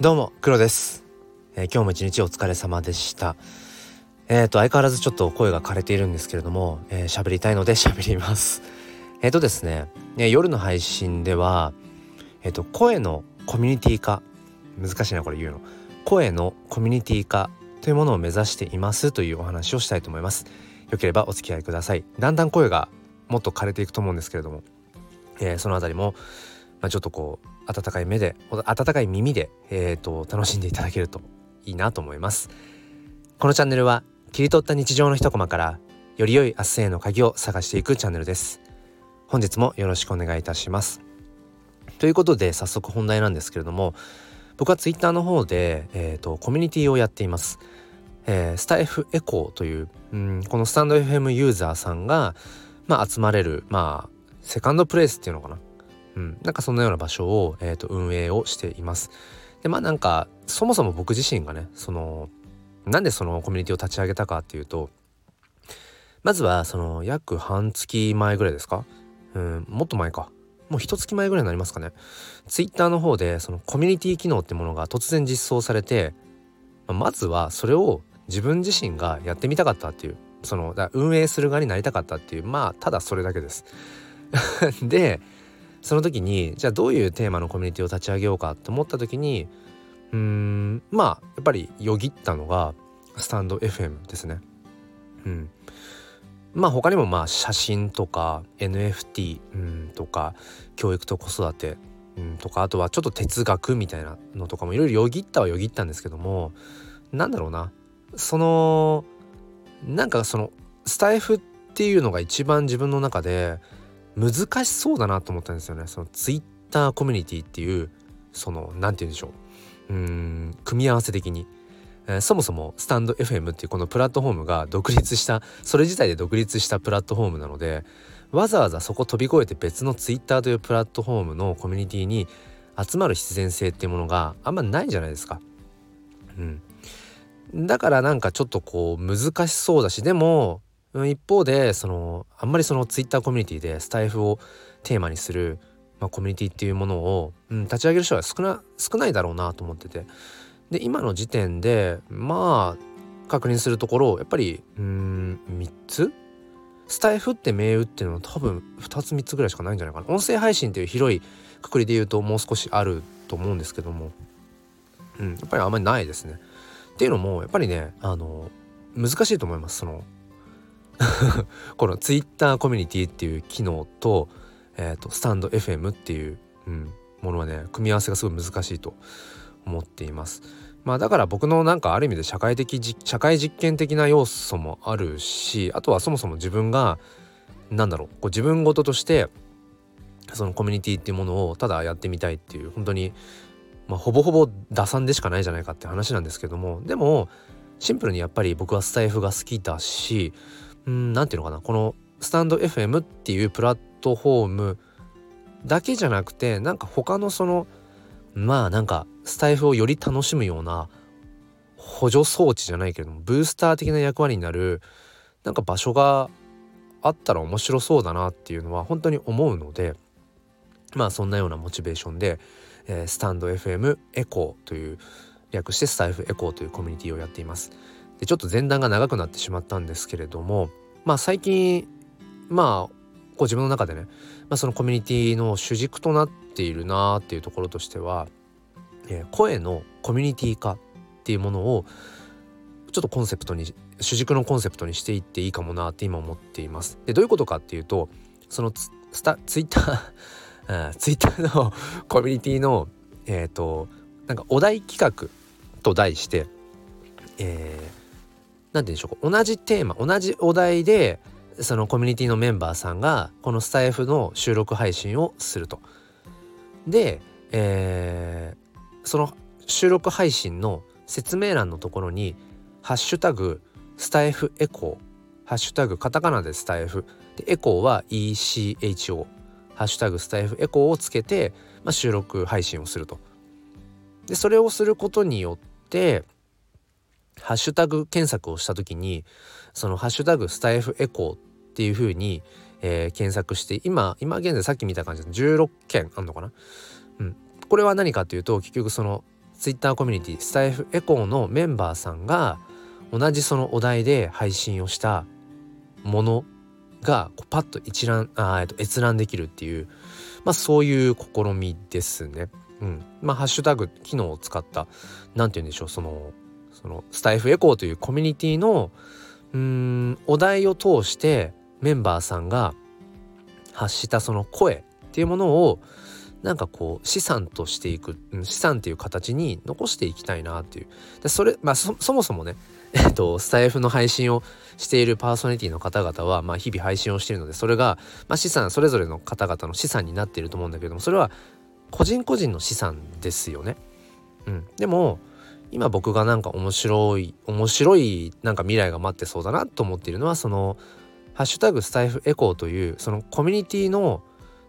どうも黒です、えー、今日も一日お疲れ様でした。えっ、ー、と相変わらずちょっと声が枯れているんですけれども喋、えー、りたいので 喋ります。えっ、とですね、え夜の配信ではえっ、と声のコミュニティ化難しいなこれ言うの。声のコミュニティ化というものを目指していますというお話をしたいと思います。よければお付き合いください。だんだん声がもっと枯れていくと思うんですけれども、えー、そのあたりも、まあ、ちょっとこう温かい目で温かい耳で、えーと、楽しんでいただけるといいなと思います。このチャンネルは切り取った日常の一コマからより良い明日への鍵を探していくチャンネルです。本日もよろしくお願いいたします。ということで早速本題なんですけれども僕はツイッターの方で、えーと、コミュニティをやっています、えー、スタイフエコーという、うん、このスタンド FM ユーザーさんが、まあ、集まれるまあセカンドプレイスっていうのかな。うん、なんかそんなような場所を、えーと、運営をしています。でまあなんかそもそも僕自身がねそのなんでそのコミュニティを立ち上げたかっていうとまずはその約半月前ぐらいですか？うんもっと前か。もう一月前ぐらいになりますかね。ツイッターの方でそのコミュニティ機能ってものが突然実装されてまずはそれを自分自身がやってみたかったっていうその運営する側になりたかったっていうまあただそれだけです。でその時にじゃあどういうテーマのコミュニティを立ち上げようかと思った時にうんまあやっぱりよぎったのがスタンド FM ですね。うん、まあ他にもまあ写真とか NFT、うん、とか教育と子育て、うん、とかあとはちょっと哲学みたいなのとかもいろいろよぎったはよぎったんですけどもなんだろうなそのなんかそのスタイフっていうのが一番自分の中で難しそうだなと思ったんですよね。そのツイッターコミュニティっていうその何て言うんでしょう。うん組み合わせ的に、えー、そもそもスタンド FM っていうこのプラットフォームが独立したそれ自体で独立したプラットフォームなのでわざわざそこ飛び越えて別のツイッターというプラットフォームのコミュニティに集まる必然性っていうものがあんまないじゃないですか。うん、だからなんかちょっとこう難しそうだしでも一方でそのあんまりそのツイッターコミュニティでスタイフをテーマにする、まあ、コミュニティっていうものを、うん、立ち上げる人は少な少ないだろうなと思ってて。で今の時点でまあ確認するところやっぱりうん3つ？スタイフって銘打っていうのは多分2つ3つぐらいしかないんじゃないかな。音声配信っていう広いくくりで言うともう少しあると思うんですけども、うん、やっぱりあんまりないですね。っていうのもやっぱりねあの難しいと思いますその この Twitter コミュニティっていう機能と,、えーと、スタンド FM っていう、うん、ものはね組み合わせがすごい難しいと思っています。まあだから僕のなんかある意味で社会的社会実験的な要素もあるしあとはそもそも自分が何だろうこう自分事としてそのコミュニティっていうものをただやってみたいっていう本当にまあ、ほぼほぼ打算でしかないじゃないかって話なんですけどもでもシンプルにやっぱり僕はスタイフが好きだしうん何て言うのかなこのスタンド FM っていうプラットフォームだけじゃなくてなんか他のそのまあなんかスタイフをより楽しむような補助装置じゃないけれどもブースター的な役割になるなんか場所があったら面白そうだなっていうのは本当に思うのでまあそんなようなモチベーションで、えー、スタンド FM エコーという略してスタイフエコーというコミュニティをやっています。でちょっと前段が長くなってしまったんですけれどもまあ最近まあこう自分の中でね、まあ、そのコミュニティの主軸となっているなっていうところとしては、えー、声のコミュニティ化っていうものをちょっとコンセプトに主軸のコンセプトにしていっていいかもなって今思っています。でどういうことかっていうとそのツタツイッター ツイッターの コミュニティのえっ、ー、となんかお題企画と題して、えー、何て言うんでしょう同じテーマ同じお題でそのコミュニティのメンバーさんがこのスタイフの収録配信をすると。で、えー、その収録配信の説明欄のところに「ハッシュタグスタイフエコー」「ハッシュタグカタカナでスタイフ」でエコーは ECHO「ハッシュタグスタイフエコー」をつけて、まあ、収録配信をすると。でそれをすることによってハッシュタグ検索をした時にそのハッシュタグスタイフエコーっていう風に、えー、検索して今今現在さっき見た感じで16件あんのかな？うん。これは何かっていうと結局その Twitter コミュニティスタイフエコーのメンバーさんが同じそのお題で配信をしたものがこうパッと一覧あ、えっと、閲覧できるっていう、まあ、そういう試みですね。うん、まあハッシュタグ機能を使った何て言うんでしょうそのそのスタイフエコーというコミュニティのうんお題を通してメンバーさんが発したその声っていうものをなんかこう資産としていく資産っていう形に残していきたいなっていうでそれまあそもそもねえっとスタイフの配信をしているパーソナリティの方々はまあ日々配信をしているのでそれがまあ資産それぞれの方々の資産になっていると思うんだけどもそれは個人個人の資産ですよね。うん、でも今僕がなんか面白い面白いなんか未来が待ってそうだなと思っているのはその「ハッシュタグスタイフエコー」というそのコミュニティの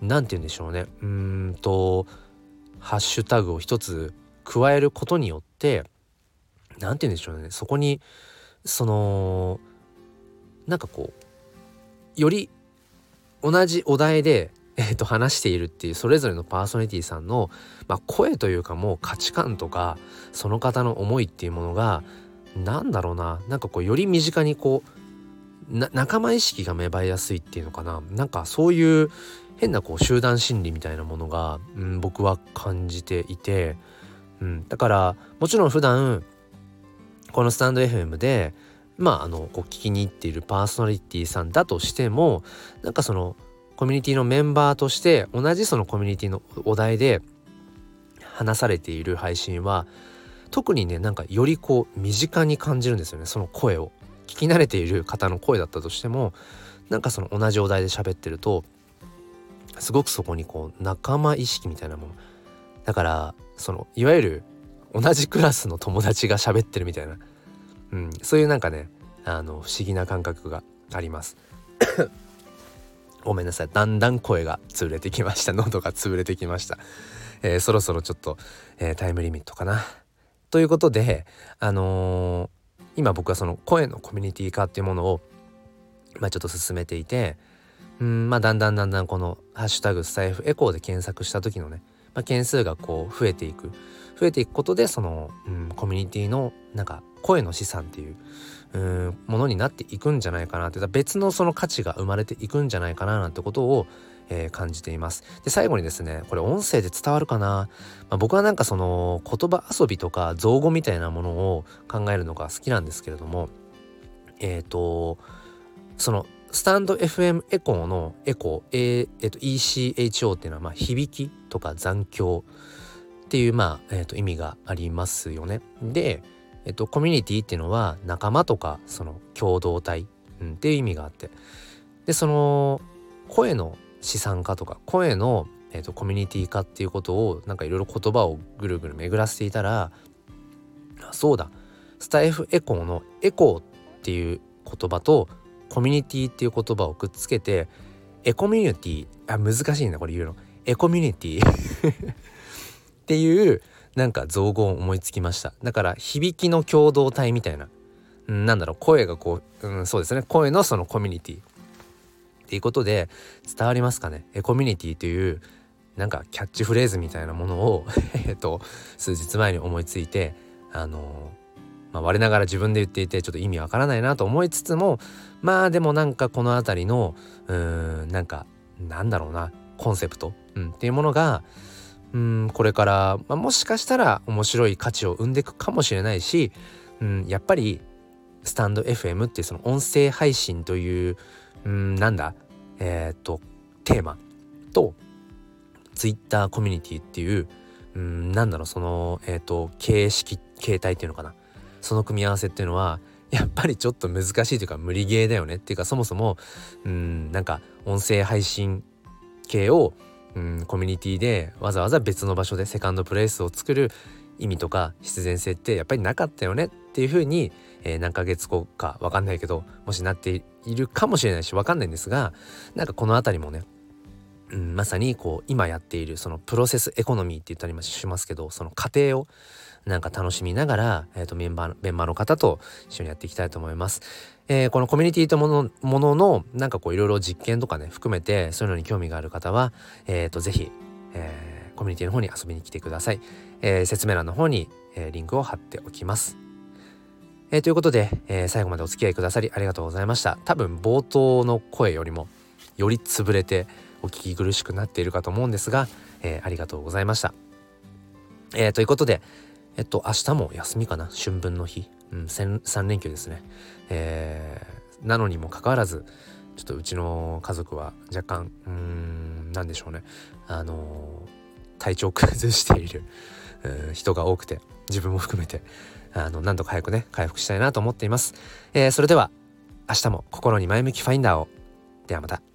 何て言うんでしょうね。うんとハッシュタグを一つ加えることによって何て言うんでしょうね。そこにそのなんかこうより同じお題でえー、と話しているっていうそれぞれのパーソナリティさんの、まあ、声というかもう価値観とかその方の思いっていうものが何だろうななんかこうより身近にこう仲間意識が芽生えやすいっていうのかな。なんかそういう変なこう集団心理みたいなものが、うん、僕は感じていて、うん、だからもちろん普段このスタンド FM でまああのこう聞きに行っているパーソナリティさんだとしてもなんかそのコミュニティのメンバーとして同じそのコミュニティのお題で話されている配信は特にねなんかよりこう身近に感じるんですよねその声を。聞き慣れている方の声だったとしてもなんかその同じお題で喋ってるとすごくそこにこう仲間意識みたいなもの。だからそのいわゆる同じクラスの友達が喋ってるみたいな、うん、そういうなんかねあの不思議な感覚があります。ごめんなさい。だんだん声が潰れてきました。喉が潰れてきました、えー、そろそろちょっと、えー、タイムリミットかな。ということであのー、今僕はその声のコミュニティ化っていうものをまあちょっと進めていてうんまあだんだんだんだんこの「ハッシュタグスタイフエコー」で検索した時のね、まあ、件数がこう増えていく。増えていくことでその、うん、コミュニティのなんか声の資産っていううんものになっていくんじゃないかなって別のその価値が生まれていくんじゃないかななんてことを、えー、感じています。で最後にですねこれ音声で伝わるかな、まあ、僕はなんかその言葉遊びとか造語みたいなものを考えるのが好きなんですけれどもえっ、ー、とそのスタンド FM エコーのエコー、えーと、ECHO っていうのはまあ響きとか残響っていうまあ、えーと意味がありますよね。でえっと、コミュニティっていうのは仲間とかその共同体、うん、っていう意味があって。でその声の資産化とか声の、えっと、コミュニティ化っていうことをなんかいろいろ言葉をぐるぐる巡らせていたらそうだ。スタイフエコーのエコーっていう言葉とコミュニティっていう言葉をくっつけてエコミュニティあ難しいなこれ言うの。エコミュニティ。っていうなんか造語を思いつきました。だから響きの共同体みたいな、うん、なんだろう。声がこう、うん、そうですね。声のそのコミュニティ。っていうことで伝わりますかね。エコミュニティというなんかキャッチフレーズみたいなものを えっと数日前に思いついてあのまあ、我ながら自分で言っていてちょっと意味わからないなと思いつつもまあでもなんかこの辺りのうーんなんかなんだろうな。コンセプト、うん、っていうものがうんこれから、まあ、もしかしたら面白い価値を生んでいくかもしれないし、うん、やっぱりスタンド FM っていうその音声配信といううんなんだえっ、とテーマと Twitter コミュニティっていううんなんだろうそのえっ、と形式形態っていうのかな。その組み合わせっていうのはやっぱりちょっと難しいというか無理ゲーだよねっていうかそもそもうんなんか音声配信系をうんコミュニティでわざわざ別の場所でセカンドプレイスを作る意味とか必然性ってやっぱりなかったよねっていうふうに、えー、何ヶ月後か分かんないけどもしなっているかもしれないし分かんないんですがなんかこの辺りもね、うん、まさにこう今やっているそのプロセスエコノミーって言ったりもしますけどその過程をなんか楽しみながら、えーと、メンバーメンバーの方と一緒にやっていきたいと思います。えー、このコミュニティとものもののなんかこういろいろ実験とかね含めてそういうのに興味がある方は、えーと、ぜひ、えー、コミュニティの方に遊びに来てください、えー、説明欄の方に、えー、リンクを貼っておきますえー、ということで、えー、最後までお付き合いくださりありがとうございました多分冒頭の声よりもより潰れてお聞き苦しくなっているかと思うんですが、えー、ありがとうございました。えー、ということで、えっと、明日も休みかな？春分の日。うん、3連休ですね。えー、なのにもかかわらず、ちょっとうちの家族は若干、うーん、何でしょうね。あのー、体調崩している、人が多くて、自分も含めて、あの、なんとか早くね、回復したいなと思っています。えー、それでは、明日も心に前向きファインダーを。ではまた。